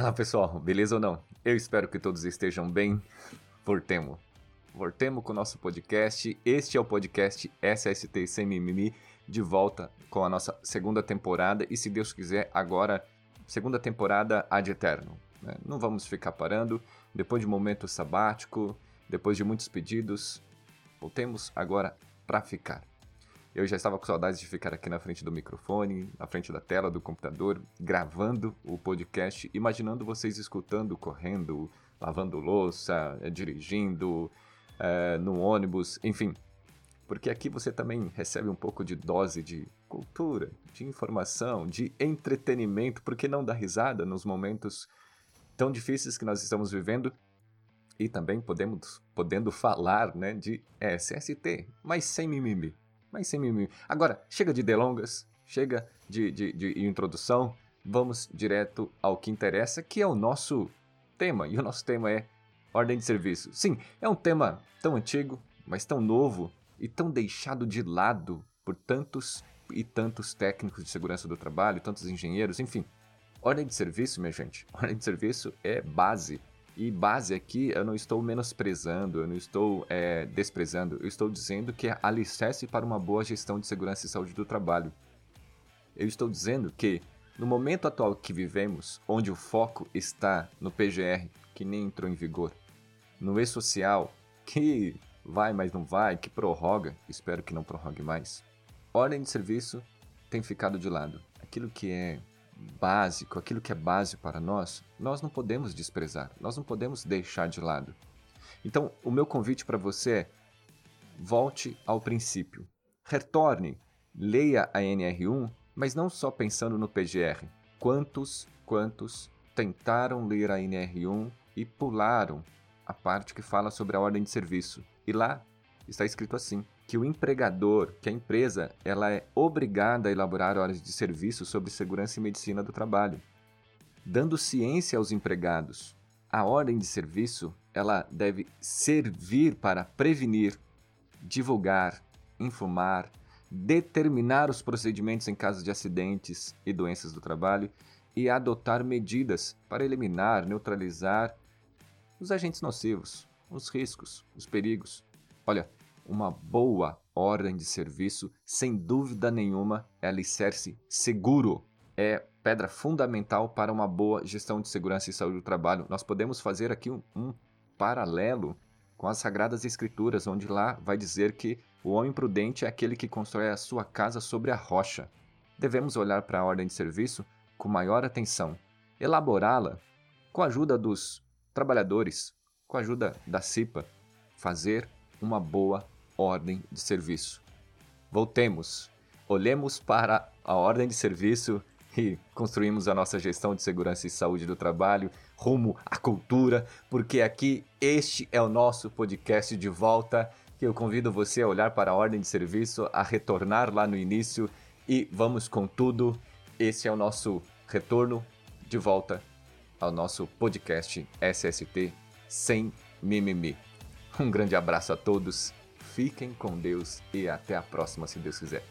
Fala pessoal, beleza ou não? Eu espero que todos estejam bem. Voltemos. Voltemos com o nosso podcast. Este é o podcast SST Sem Mimimi, de volta com a nossa segunda temporada. E se Deus quiser, agora, segunda temporada ad eterno. Né? Não vamos ficar parando. Depois de um momento sabático, depois de muitos pedidos, voltemos agora para ficar. Eu já estava com saudades de ficar aqui na frente do microfone, na frente da tela do computador, gravando o podcast, imaginando vocês escutando, correndo, lavando louça, eh, dirigindo, é, no ônibus, enfim. Porque aqui você também recebe um pouco de dose de cultura, de informação, de entretenimento, porque não dar risada nos momentos tão difíceis que nós estamos vivendo e também podemos podendo falar né, de SST, mas sem mimimi mas sem mimimi. Agora, chega de delongas, chega de, de, de introdução, vamos direto ao que interessa, que é o nosso tema. E o nosso tema é ordem de serviço. Sim, é um tema tão antigo, mas tão novo e tão deixado de lado por tantos e tantos técnicos de segurança do trabalho, tantos engenheiros, enfim. Ordem de serviço, minha gente, ordem de serviço é base e base aqui eu não estou menosprezando, eu não estou é, desprezando, eu estou dizendo que é alicerce para uma boa gestão de segurança e saúde do trabalho. Eu estou dizendo que, no momento atual que vivemos, onde o foco está no PGR, que nem entrou em vigor, no E-Social, que vai, mas não vai, que prorroga, espero que não prorrogue mais, ordem de serviço tem ficado de lado. Aquilo que é básico, aquilo que é base para nós, nós não podemos desprezar, nós não podemos deixar de lado. Então, o meu convite para você é: volte ao princípio. Retorne, leia a NR1, mas não só pensando no PGR. Quantos, quantos tentaram ler a NR1 e pularam a parte que fala sobre a ordem de serviço? E lá está escrito assim: que o empregador, que a empresa, ela é obrigada a elaborar horas de serviço sobre segurança e medicina do trabalho, dando ciência aos empregados. A ordem de serviço, ela deve servir para prevenir, divulgar, informar, determinar os procedimentos em caso de acidentes e doenças do trabalho e adotar medidas para eliminar, neutralizar os agentes nocivos, os riscos, os perigos. Olha, uma boa ordem de serviço, sem dúvida nenhuma, é alicerce seguro. É pedra fundamental para uma boa gestão de segurança e saúde do trabalho. Nós podemos fazer aqui um, um paralelo com as Sagradas Escrituras, onde lá vai dizer que o homem prudente é aquele que constrói a sua casa sobre a rocha. Devemos olhar para a ordem de serviço com maior atenção, elaborá-la com a ajuda dos trabalhadores, com a ajuda da CIPA, fazer uma boa ordem de serviço. Voltemos, olhemos para a ordem de serviço e construímos a nossa gestão de segurança e saúde do trabalho rumo à cultura, porque aqui este é o nosso podcast de volta que eu convido você a olhar para a ordem de serviço, a retornar lá no início e vamos com tudo. Esse é o nosso retorno de volta ao nosso podcast SST sem mimimi. Um grande abraço a todos, fiquem com Deus e até a próxima, se Deus quiser.